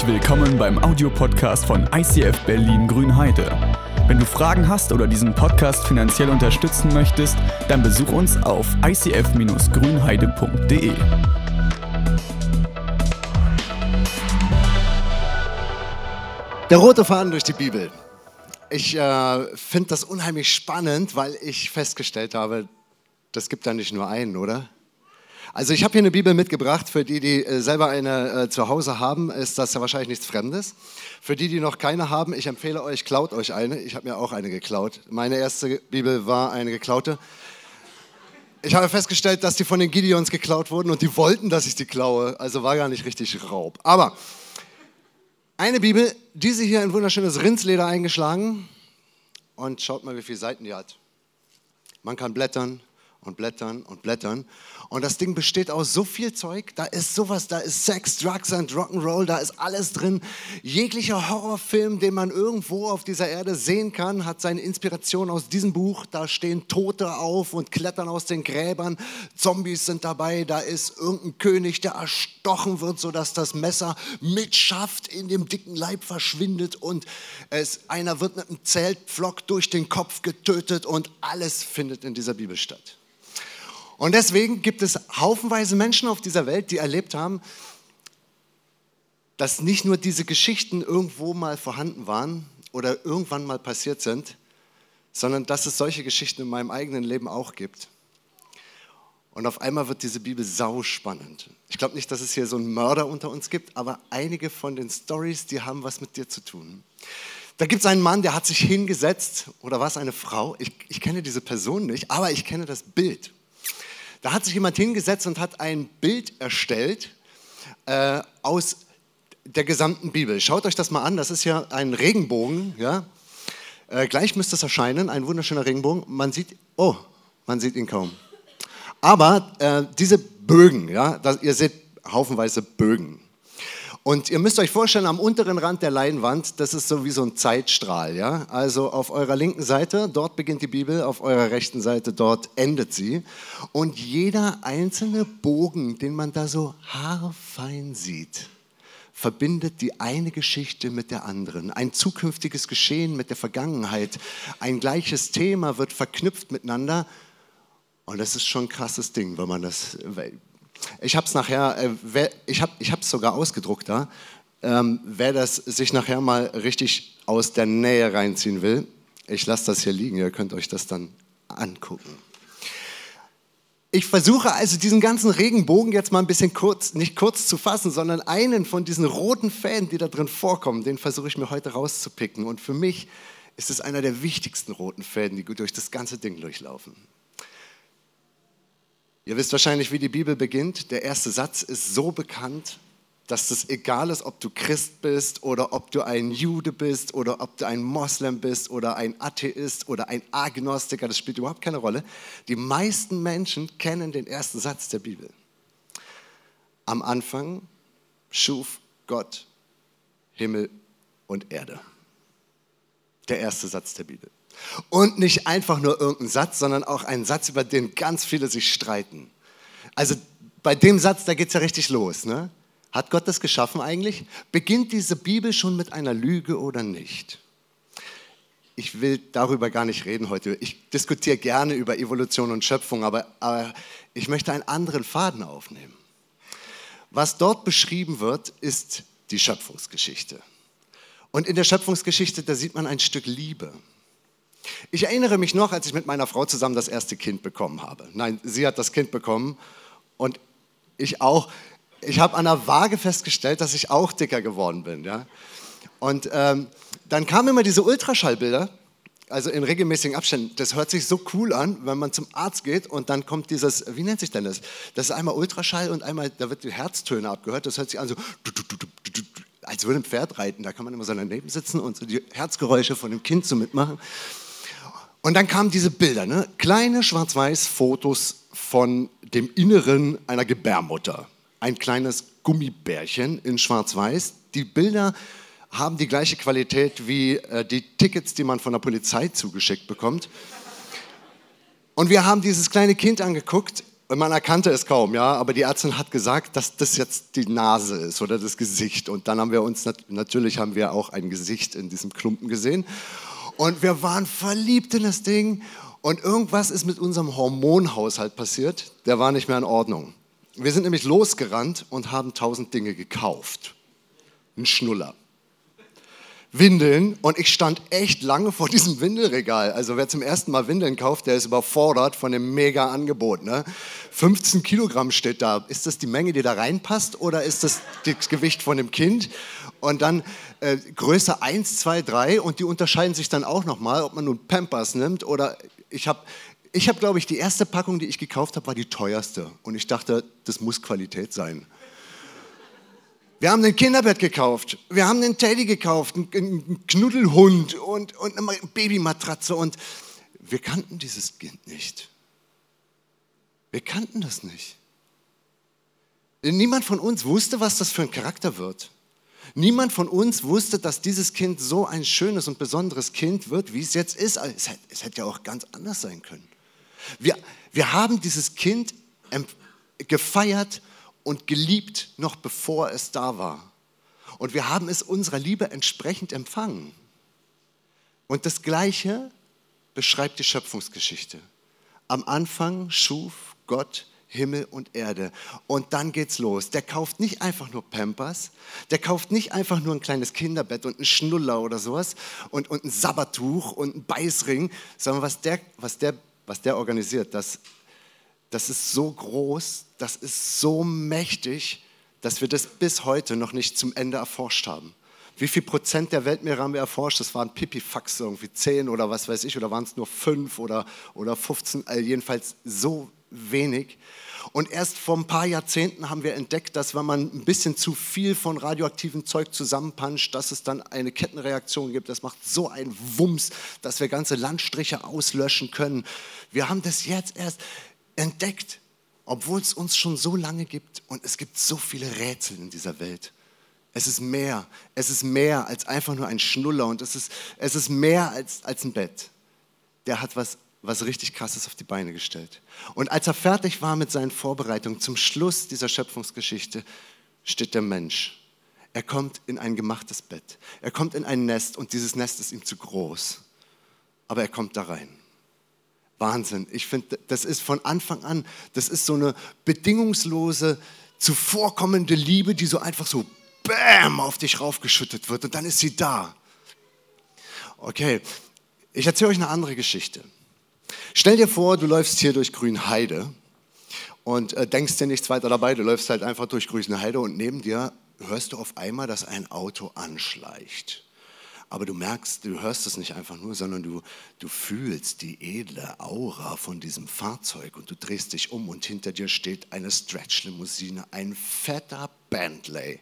Herzlich willkommen beim Audiopodcast von ICF Berlin Grünheide. Wenn du Fragen hast oder diesen Podcast finanziell unterstützen möchtest, dann besuch uns auf icf-grünheide.de. Der rote Faden durch die Bibel. Ich äh, finde das unheimlich spannend, weil ich festgestellt habe, das gibt da nicht nur einen, oder? Also ich habe hier eine Bibel mitgebracht. Für die, die äh, selber eine äh, zu Hause haben, ist das ja wahrscheinlich nichts Fremdes. Für die, die noch keine haben, ich empfehle euch, klaut euch eine. Ich habe mir auch eine geklaut. Meine erste Bibel war eine geklaute. Ich habe festgestellt, dass die von den Gideons geklaut wurden und die wollten, dass ich die klaue. Also war gar nicht richtig Raub. Aber eine Bibel, diese hier in wunderschönes Rindsleder eingeschlagen. Und schaut mal, wie viele Seiten die hat. Man kann blättern, und blättern und blättern. Und das Ding besteht aus so viel Zeug. Da ist sowas, da ist Sex, Drugs und Rock'n'Roll, da ist alles drin. Jeglicher Horrorfilm, den man irgendwo auf dieser Erde sehen kann, hat seine Inspiration aus diesem Buch. Da stehen Tote auf und klettern aus den Gräbern. Zombies sind dabei. Da ist irgendein König, der erstochen wird, sodass das Messer mit Schaft in dem dicken Leib verschwindet. Und es, einer wird mit einem Zeltpflock durch den Kopf getötet. Und alles findet in dieser Bibel statt. Und deswegen gibt es haufenweise Menschen auf dieser Welt, die erlebt haben, dass nicht nur diese Geschichten irgendwo mal vorhanden waren oder irgendwann mal passiert sind, sondern dass es solche Geschichten in meinem eigenen Leben auch gibt. Und auf einmal wird diese Bibel sau spannend. Ich glaube nicht, dass es hier so einen Mörder unter uns gibt, aber einige von den Stories, die haben was mit dir zu tun. Da gibt es einen Mann, der hat sich hingesetzt, oder war es eine Frau? Ich, ich kenne diese Person nicht, aber ich kenne das Bild. Da hat sich jemand hingesetzt und hat ein Bild erstellt äh, aus der gesamten Bibel. Schaut euch das mal an, das ist ja ein Regenbogen. Ja? Äh, gleich müsste es erscheinen, ein wunderschöner Regenbogen. Man sieht, oh, man sieht ihn kaum. Aber äh, diese Bögen, ja, das, ihr seht haufenweise Bögen. Und ihr müsst euch vorstellen, am unteren Rand der Leinwand, das ist so wie so ein Zeitstrahl. Ja? Also auf eurer linken Seite, dort beginnt die Bibel, auf eurer rechten Seite, dort endet sie. Und jeder einzelne Bogen, den man da so haarfein sieht, verbindet die eine Geschichte mit der anderen. Ein zukünftiges Geschehen mit der Vergangenheit. Ein gleiches Thema wird verknüpft miteinander. Und das ist schon ein krasses Ding, wenn man das ich habe es nachher, äh, ich habe es sogar ausgedruckt da. Ähm, wer das sich nachher mal richtig aus der Nähe reinziehen will, ich lasse das hier liegen, ihr könnt euch das dann angucken. Ich versuche also diesen ganzen Regenbogen jetzt mal ein bisschen kurz, nicht kurz zu fassen, sondern einen von diesen roten Fäden, die da drin vorkommen, den versuche ich mir heute rauszupicken. Und für mich ist es einer der wichtigsten roten Fäden, die durch das ganze Ding durchlaufen. Ihr wisst wahrscheinlich, wie die Bibel beginnt. Der erste Satz ist so bekannt, dass es egal ist, ob du Christ bist oder ob du ein Jude bist oder ob du ein Moslem bist oder ein Atheist oder ein Agnostiker, das spielt überhaupt keine Rolle. Die meisten Menschen kennen den ersten Satz der Bibel. Am Anfang schuf Gott Himmel und Erde. Der erste Satz der Bibel. Und nicht einfach nur irgendein Satz, sondern auch ein Satz, über den ganz viele sich streiten. Also bei dem Satz, da geht es ja richtig los. Ne? Hat Gott das geschaffen eigentlich? Beginnt diese Bibel schon mit einer Lüge oder nicht? Ich will darüber gar nicht reden heute. Ich diskutiere gerne über Evolution und Schöpfung, aber, aber ich möchte einen anderen Faden aufnehmen. Was dort beschrieben wird, ist die Schöpfungsgeschichte. Und in der Schöpfungsgeschichte, da sieht man ein Stück Liebe. Ich erinnere mich noch, als ich mit meiner Frau zusammen das erste Kind bekommen habe. Nein, sie hat das Kind bekommen und ich auch. Ich habe an der Waage festgestellt, dass ich auch dicker geworden bin. Ja? Und ähm, dann kamen immer diese Ultraschallbilder, also in regelmäßigen Abständen. Das hört sich so cool an, wenn man zum Arzt geht und dann kommt dieses, wie nennt sich denn das? Das ist einmal Ultraschall und einmal, da wird die Herztöne abgehört. Das hört sich an so, als würde ein Pferd reiten. Da kann man immer so daneben sitzen und so die Herzgeräusche von dem Kind so mitmachen. Und dann kamen diese Bilder, ne? kleine Schwarz-Weiß-Fotos von dem Inneren einer Gebärmutter. Ein kleines Gummibärchen in Schwarz-Weiß. Die Bilder haben die gleiche Qualität wie äh, die Tickets, die man von der Polizei zugeschickt bekommt. Und wir haben dieses kleine Kind angeguckt Und man erkannte es kaum, ja, aber die Ärztin hat gesagt, dass das jetzt die Nase ist oder das Gesicht. Und dann haben wir uns, natürlich haben wir auch ein Gesicht in diesem Klumpen gesehen. Und wir waren verliebt in das Ding. Und irgendwas ist mit unserem Hormonhaushalt passiert, der war nicht mehr in Ordnung. Wir sind nämlich losgerannt und haben tausend Dinge gekauft. Ein Schnuller. Windeln und ich stand echt lange vor diesem Windelregal. Also wer zum ersten Mal Windeln kauft, der ist überfordert von dem mega Angebot. Ne? 15 Kilogramm steht da. Ist das die Menge, die da reinpasst oder ist das das Gewicht von dem Kind? Und dann äh, Größe 1, 2, 3 und die unterscheiden sich dann auch nochmal, ob man nun Pampers nimmt oder ich habe ich habe, glaube ich, die erste Packung, die ich gekauft habe, war die teuerste. Und ich dachte, das muss Qualität sein. Wir haben ein Kinderbett gekauft, wir haben einen Teddy gekauft, einen Knuddelhund und, und eine Babymatratze. Und wir kannten dieses Kind nicht. Wir kannten das nicht. Niemand von uns wusste, was das für ein Charakter wird. Niemand von uns wusste, dass dieses Kind so ein schönes und besonderes Kind wird, wie es jetzt ist. Es hätte, es hätte ja auch ganz anders sein können. Wir, wir haben dieses Kind gefeiert und geliebt, noch bevor es da war. Und wir haben es unserer Liebe entsprechend empfangen. Und das Gleiche beschreibt die Schöpfungsgeschichte. Am Anfang schuf Gott Himmel und Erde. Und dann geht's los. Der kauft nicht einfach nur Pampers, der kauft nicht einfach nur ein kleines Kinderbett und einen Schnuller oder sowas und, und ein Sabbertuch und ein Beißring, sondern was der, was der was der organisiert, das, das ist so groß, das ist so mächtig, dass wir das bis heute noch nicht zum Ende erforscht haben. Wie viel Prozent der Weltmeere haben wir erforscht? Das waren Pipifax, irgendwie 10 oder was weiß ich, oder waren es nur 5 oder, oder 15, also jedenfalls so wenig. Und erst vor ein paar Jahrzehnten haben wir entdeckt, dass wenn man ein bisschen zu viel von radioaktivem Zeug zusammenpanscht, dass es dann eine Kettenreaktion gibt. Das macht so einen Wumms, dass wir ganze Landstriche auslöschen können. Wir haben das jetzt erst entdeckt, obwohl es uns schon so lange gibt und es gibt so viele Rätsel in dieser Welt. Es ist mehr, es ist mehr als einfach nur ein Schnuller und es ist, es ist mehr als, als ein Bett. Der hat was was richtig Krasses auf die Beine gestellt. Und als er fertig war mit seinen Vorbereitungen, zum Schluss dieser Schöpfungsgeschichte, steht der Mensch. Er kommt in ein gemachtes Bett. Er kommt in ein Nest und dieses Nest ist ihm zu groß. Aber er kommt da rein. Wahnsinn. Ich finde, das ist von Anfang an, das ist so eine bedingungslose, zuvorkommende Liebe, die so einfach so Bäm auf dich raufgeschüttet wird und dann ist sie da. Okay, ich erzähle euch eine andere Geschichte. Stell dir vor, du läufst hier durch Grünheide und äh, denkst dir nichts weiter dabei, du läufst halt einfach durch Grünheide und neben dir hörst du auf einmal, dass ein Auto anschleicht. Aber du merkst, du hörst es nicht einfach nur, sondern du, du fühlst die edle Aura von diesem Fahrzeug und du drehst dich um und hinter dir steht eine Stretch-Limousine, ein fetter Bentley.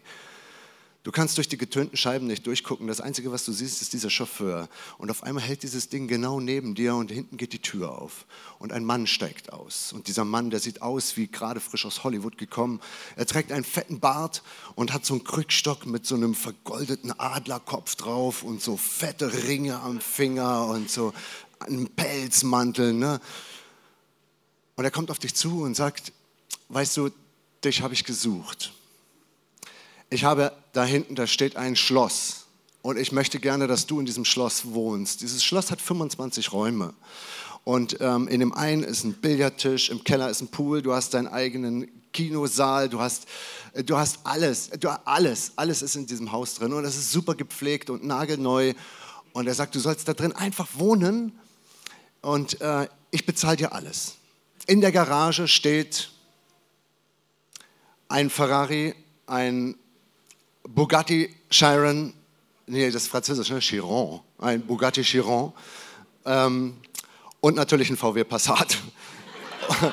Du kannst durch die getönten Scheiben nicht durchgucken. Das Einzige, was du siehst, ist dieser Chauffeur. Und auf einmal hält dieses Ding genau neben dir und hinten geht die Tür auf. Und ein Mann steigt aus. Und dieser Mann, der sieht aus wie gerade frisch aus Hollywood gekommen. Er trägt einen fetten Bart und hat so einen Krückstock mit so einem vergoldeten Adlerkopf drauf und so fette Ringe am Finger und so einen Pelzmantel. Ne? Und er kommt auf dich zu und sagt, weißt du, dich habe ich gesucht ich habe da hinten, da steht ein Schloss und ich möchte gerne, dass du in diesem Schloss wohnst. Dieses Schloss hat 25 Räume. Und ähm, in dem einen ist ein Billardtisch, im Keller ist ein Pool, du hast deinen eigenen Kinosaal, du hast, äh, du hast alles, du, alles, alles ist in diesem Haus drin und es ist super gepflegt und nagelneu. Und er sagt, du sollst da drin einfach wohnen und äh, ich bezahle dir alles. In der Garage steht ein Ferrari, ein Bugatti Chiron, nee, das ist französisch, ne? Chiron, ein Bugatti Chiron ähm, und natürlich ein VW Passat.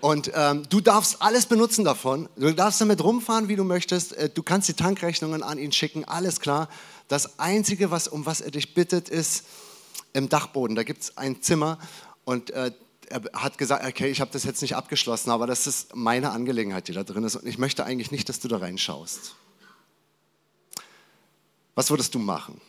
Und ähm, du darfst alles benutzen davon. Du darfst damit rumfahren, wie du möchtest. Äh, du kannst die Tankrechnungen an ihn schicken, alles klar. Das Einzige, was, um was er dich bittet, ist im Dachboden. Da gibt es ein Zimmer und äh, er hat gesagt, okay, ich habe das jetzt nicht abgeschlossen, aber das ist meine Angelegenheit, die da drin ist. Und ich möchte eigentlich nicht, dass du da reinschaust. Was würdest du machen?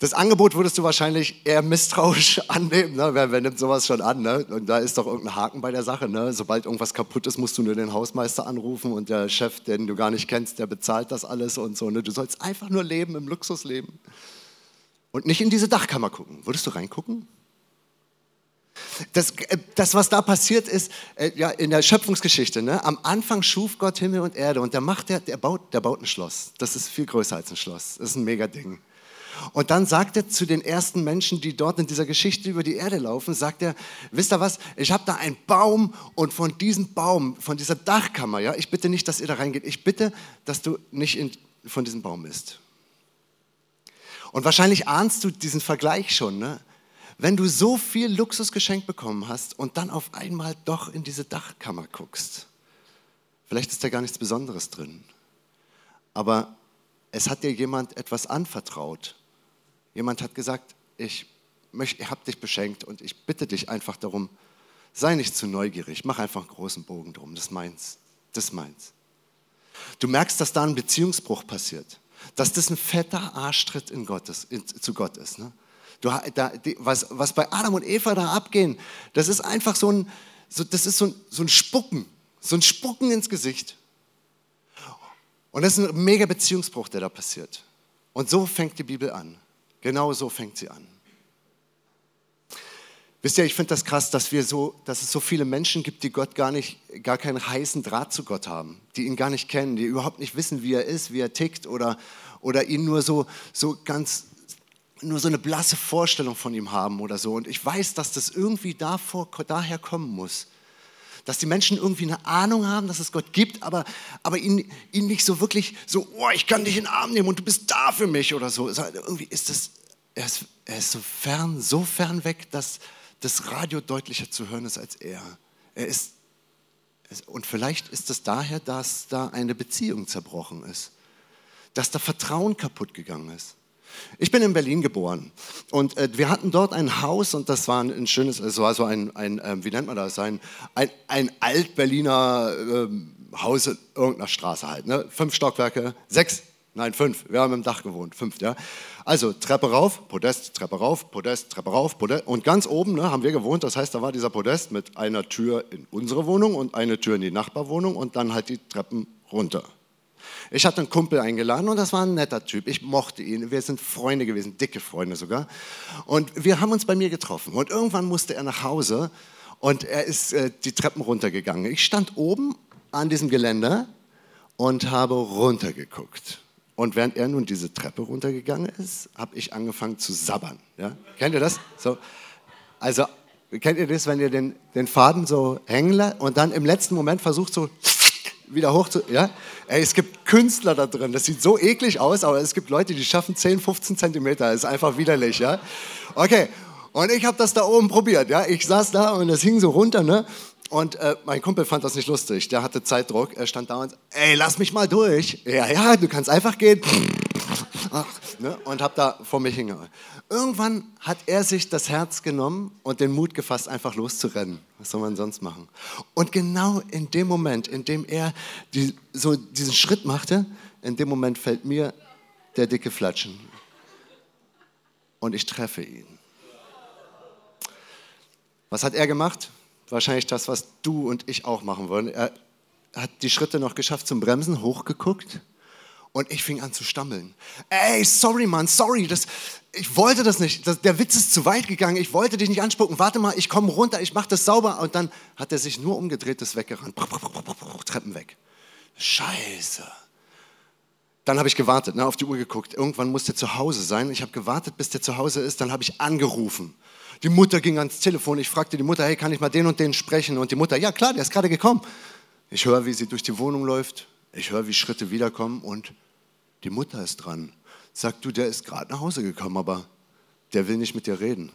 Das Angebot würdest du wahrscheinlich eher misstrauisch annehmen. Ne? Wer, wer, nimmt sowas schon an? Ne? Und da ist doch irgendein Haken bei der Sache. Ne? Sobald irgendwas kaputt ist, musst du nur den Hausmeister anrufen und der Chef, den du gar nicht kennst, der bezahlt das alles und so. Ne? Du sollst einfach nur leben im Luxusleben und nicht in diese Dachkammer gucken. Würdest du reingucken? Das, äh, das, was da passiert ist, äh, ja, in der Schöpfungsgeschichte, ne? am Anfang schuf Gott Himmel und Erde und der macht der, der baut, der baut ein Schloss. Das ist viel größer als ein Schloss. Das ist ein mega Ding. Und dann sagt er zu den ersten Menschen, die dort in dieser Geschichte über die Erde laufen, sagt er, wisst ihr was, ich habe da einen Baum und von diesem Baum, von dieser Dachkammer, ja, ich bitte nicht, dass ihr da reingeht, ich bitte, dass du nicht in, von diesem Baum bist. Und wahrscheinlich ahnst du diesen Vergleich schon, ne? Wenn du so viel Luxus geschenkt bekommen hast und dann auf einmal doch in diese Dachkammer guckst, vielleicht ist da gar nichts Besonderes drin, aber es hat dir jemand etwas anvertraut. Jemand hat gesagt, ich, ich habe dich beschenkt und ich bitte dich einfach darum, sei nicht zu neugierig, mach einfach einen großen Bogen drum, das meins, das meins. Du merkst, dass da ein Beziehungsbruch passiert, dass das ein fetter Arschtritt in Gottes, in, zu Gott ist. Ne? Du, da, die, was, was bei Adam und Eva da abgehen, das ist einfach so ein, so, das ist so ein, so ein Spucken, so ein Spucken ins Gesicht. Und das ist ein mega Beziehungsbruch, der da passiert. Und so fängt die Bibel an. Genau so fängt sie an. Wisst ihr, ich finde das krass, dass, wir so, dass es so viele Menschen gibt, die Gott gar nicht, gar keinen heißen Draht zu Gott haben, die ihn gar nicht kennen, die überhaupt nicht wissen, wie er ist, wie er tickt oder, oder ihn nur so, so ganz nur so eine blasse Vorstellung von ihm haben oder so. Und ich weiß, dass das irgendwie davor, daher kommen muss. Dass die Menschen irgendwie eine Ahnung haben, dass es Gott gibt, aber, aber ihn, ihn nicht so wirklich so, oh, ich kann dich in den Arm nehmen und du bist da für mich oder so. Irgendwie ist das, er ist, er ist so fern, so fern weg, dass das Radio deutlicher zu hören ist als er. Er ist, und vielleicht ist es daher, dass da eine Beziehung zerbrochen ist, dass da Vertrauen kaputt gegangen ist. Ich bin in Berlin geboren und äh, wir hatten dort ein Haus und das war ein, schönes, es war so ein, ein äh, wie nennt man das, ein, ein, ein Alt-Berliner äh, Haus in irgendeiner Straße halt. Ne? Fünf Stockwerke, sechs, nein fünf, wir haben im Dach gewohnt, fünf, ja. Also Treppe rauf, Podest, Treppe rauf, Podest, Treppe rauf, Podest und ganz oben ne, haben wir gewohnt, das heißt, da war dieser Podest mit einer Tür in unsere Wohnung und eine Tür in die Nachbarwohnung und dann halt die Treppen runter. Ich hatte einen Kumpel eingeladen und das war ein netter Typ. Ich mochte ihn. Wir sind Freunde gewesen, dicke Freunde sogar. Und wir haben uns bei mir getroffen. Und irgendwann musste er nach Hause und er ist äh, die Treppen runtergegangen. Ich stand oben an diesem Geländer und habe runtergeguckt. Und während er nun diese Treppe runtergegangen ist, habe ich angefangen zu sabbern. Ja? Kennt ihr das? So. Also, kennt ihr das, wenn ihr den, den Faden so hängen lasst und dann im letzten Moment versucht so wieder hoch zu. Ja? Ey, es gibt Künstler da drin, das sieht so eklig aus, aber es gibt Leute, die schaffen 10, 15 Zentimeter. Das ist einfach widerlich. Ja? Okay, und ich habe das da oben probiert. Ja? Ich saß da und es hing so runter. Ne? Und äh, mein Kumpel fand das nicht lustig. Der hatte Zeitdruck. Er stand da und ey, lass mich mal durch. Ja, ja, du kannst einfach gehen. Ne? Und hab da vor mich hingehauen. Irgendwann hat er sich das Herz genommen und den Mut gefasst, einfach loszurennen. Was soll man sonst machen? Und genau in dem Moment, in dem er die, so diesen Schritt machte, in dem Moment fällt mir der dicke Flatschen. Und ich treffe ihn. Was hat er gemacht? Wahrscheinlich das, was du und ich auch machen wollen. Er hat die Schritte noch geschafft zum Bremsen, hochgeguckt und ich fing an zu stammeln. Ey, sorry, Mann, sorry, das, ich wollte das nicht. Das, der Witz ist zu weit gegangen. Ich wollte dich nicht anspucken. Warte mal, ich komme runter, ich mache das sauber. Und dann hat er sich nur umgedreht, ist weggerannt. Treppen weg. Scheiße. Dann habe ich gewartet, ne, auf die Uhr geguckt. Irgendwann muss der zu Hause sein. Ich habe gewartet, bis der zu Hause ist. Dann habe ich angerufen. Die Mutter ging ans Telefon. Ich fragte die Mutter, hey, kann ich mal den und den sprechen? Und die Mutter, ja klar, der ist gerade gekommen. Ich höre, wie sie durch die Wohnung läuft. Ich höre, wie Schritte wiederkommen und die Mutter ist dran. Sagt du, der ist gerade nach Hause gekommen, aber der will nicht mit dir reden.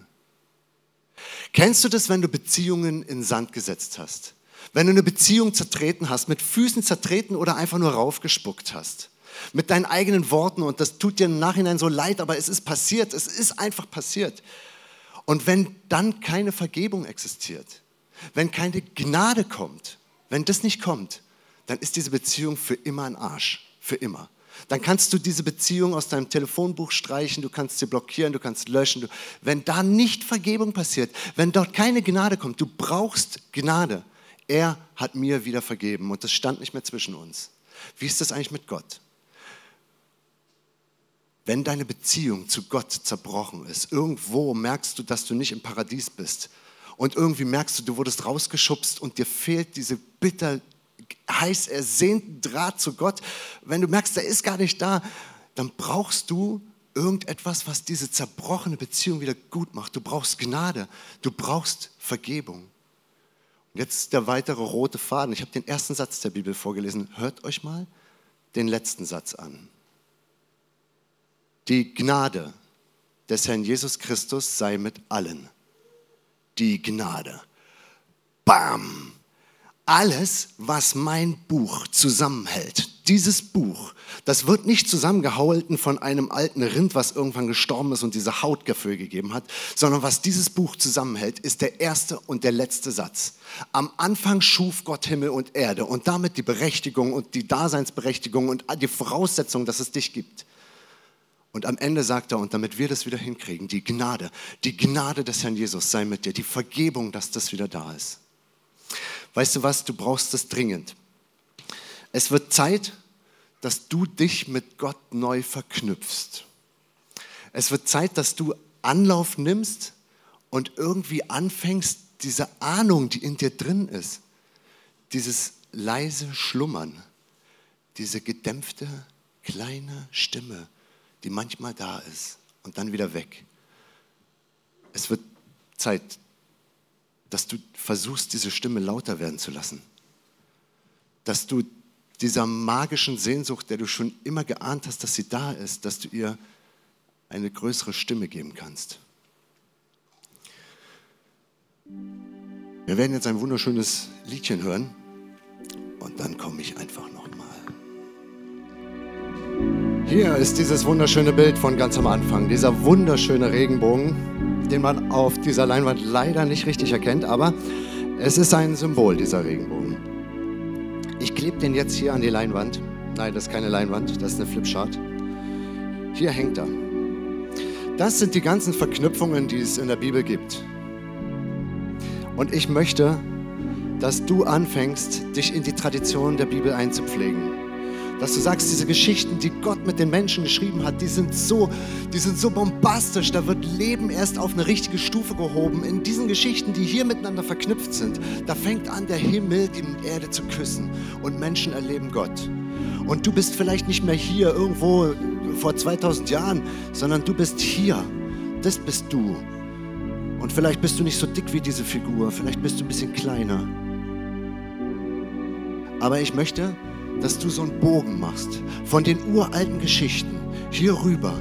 Kennst du das, wenn du Beziehungen in Sand gesetzt hast? Wenn du eine Beziehung zertreten hast, mit Füßen zertreten oder einfach nur raufgespuckt hast? Mit deinen eigenen Worten und das tut dir im Nachhinein so leid, aber es ist passiert, es ist einfach passiert. Und wenn dann keine Vergebung existiert, wenn keine Gnade kommt, wenn das nicht kommt, dann ist diese Beziehung für immer ein Arsch. Für immer. Dann kannst du diese Beziehung aus deinem Telefonbuch streichen, du kannst sie blockieren, du kannst löschen. Wenn da nicht Vergebung passiert, wenn dort keine Gnade kommt, du brauchst Gnade. Er hat mir wieder vergeben und das stand nicht mehr zwischen uns. Wie ist das eigentlich mit Gott? Wenn deine Beziehung zu Gott zerbrochen ist, irgendwo merkst du, dass du nicht im Paradies bist und irgendwie merkst du, du wurdest rausgeschubst und dir fehlt diese bitter heiß ersehnten Draht zu Gott, wenn du merkst, er ist gar nicht da, dann brauchst du irgendetwas, was diese zerbrochene Beziehung wieder gut macht. Du brauchst Gnade, du brauchst Vergebung. Und jetzt der weitere rote Faden. Ich habe den ersten Satz der Bibel vorgelesen. Hört euch mal den letzten Satz an. Die Gnade des Herrn Jesus Christus sei mit allen. Die Gnade. Bam! Alles, was mein Buch zusammenhält, dieses Buch, das wird nicht zusammengehalten von einem alten Rind, was irgendwann gestorben ist und diese Haut dafür gegeben hat, sondern was dieses Buch zusammenhält, ist der erste und der letzte Satz. Am Anfang schuf Gott Himmel und Erde und damit die Berechtigung und die Daseinsberechtigung und die Voraussetzung, dass es dich gibt. Und am Ende sagt er, und damit wir das wieder hinkriegen, die Gnade, die Gnade des Herrn Jesus sei mit dir, die Vergebung, dass das wieder da ist. Weißt du was, du brauchst es dringend. Es wird Zeit, dass du dich mit Gott neu verknüpfst. Es wird Zeit, dass du Anlauf nimmst und irgendwie anfängst, diese Ahnung, die in dir drin ist, dieses leise Schlummern, diese gedämpfte kleine Stimme, die manchmal da ist und dann wieder weg. Es wird Zeit, dass du versuchst, diese Stimme lauter werden zu lassen. Dass du dieser magischen Sehnsucht, der du schon immer geahnt hast, dass sie da ist, dass du ihr eine größere Stimme geben kannst. Wir werden jetzt ein wunderschönes Liedchen hören und dann komme ich einfach nochmal. Hier ist dieses wunderschöne Bild von ganz am Anfang, dieser wunderschöne Regenbogen den man auf dieser Leinwand leider nicht richtig erkennt, aber es ist ein Symbol, dieser Regenbogen. Ich klebe den jetzt hier an die Leinwand. Nein, das ist keine Leinwand, das ist eine Flipchart. Hier hängt er. Das sind die ganzen Verknüpfungen, die es in der Bibel gibt. Und ich möchte, dass du anfängst, dich in die Tradition der Bibel einzupflegen dass du sagst, diese Geschichten, die Gott mit den Menschen geschrieben hat, die sind so, die sind so bombastisch, da wird Leben erst auf eine richtige Stufe gehoben. In diesen Geschichten, die hier miteinander verknüpft sind, da fängt an, der Himmel die Erde zu küssen und Menschen erleben Gott. Und du bist vielleicht nicht mehr hier irgendwo vor 2000 Jahren, sondern du bist hier. Das bist du. Und vielleicht bist du nicht so dick wie diese Figur, vielleicht bist du ein bisschen kleiner. Aber ich möchte, dass du so einen Bogen machst von den uralten Geschichten hier rüber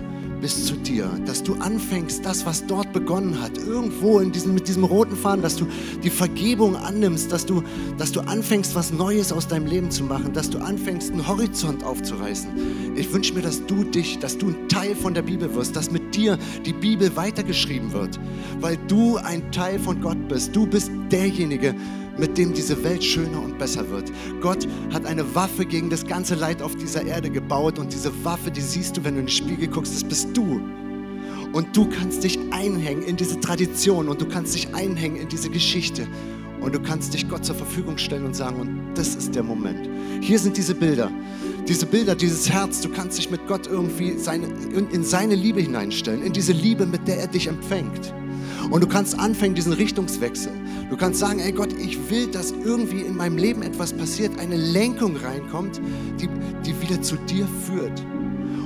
bis zu dir, dass du anfängst, das, was dort begonnen hat, irgendwo in diesem, mit diesem roten Faden, dass du die Vergebung annimmst, dass du, dass du anfängst, was Neues aus deinem Leben zu machen, dass du anfängst, einen Horizont aufzureißen. Ich wünsche mir, dass du dich, dass du ein Teil von der Bibel wirst, dass mit dir die Bibel weitergeschrieben wird, weil du ein Teil von Gott bist. Du bist derjenige, mit dem diese Welt schöner und besser wird. Gott hat eine Waffe gegen das ganze Leid auf dieser Erde gebaut und diese Waffe, die siehst du, wenn du in den Spiegel guckst, das bist du. Und du kannst dich einhängen in diese Tradition und du kannst dich einhängen in diese Geschichte und du kannst dich Gott zur Verfügung stellen und sagen, und das ist der Moment. Hier sind diese Bilder. Diese Bilder, dieses Herz, du kannst dich mit Gott irgendwie seine, in seine Liebe hineinstellen, in diese Liebe, mit der er dich empfängt. Und du kannst anfangen, diesen Richtungswechsel. Du kannst sagen, ey Gott, ich will, dass irgendwie in meinem Leben etwas passiert, eine Lenkung reinkommt, die, die wieder zu dir führt.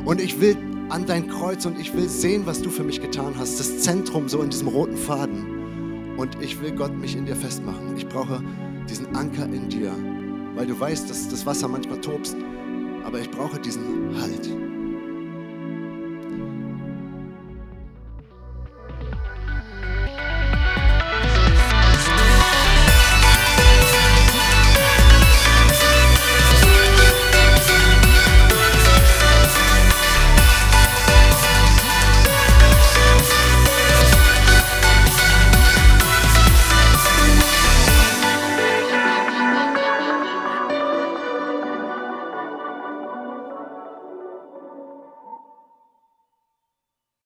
Und ich will an dein Kreuz und ich will sehen, was du für mich getan hast. Das Zentrum so in diesem roten Faden. Und ich will Gott mich in dir festmachen. Ich brauche diesen Anker in dir, weil du weißt, dass das Wasser manchmal tobst, aber ich brauche diesen Halt.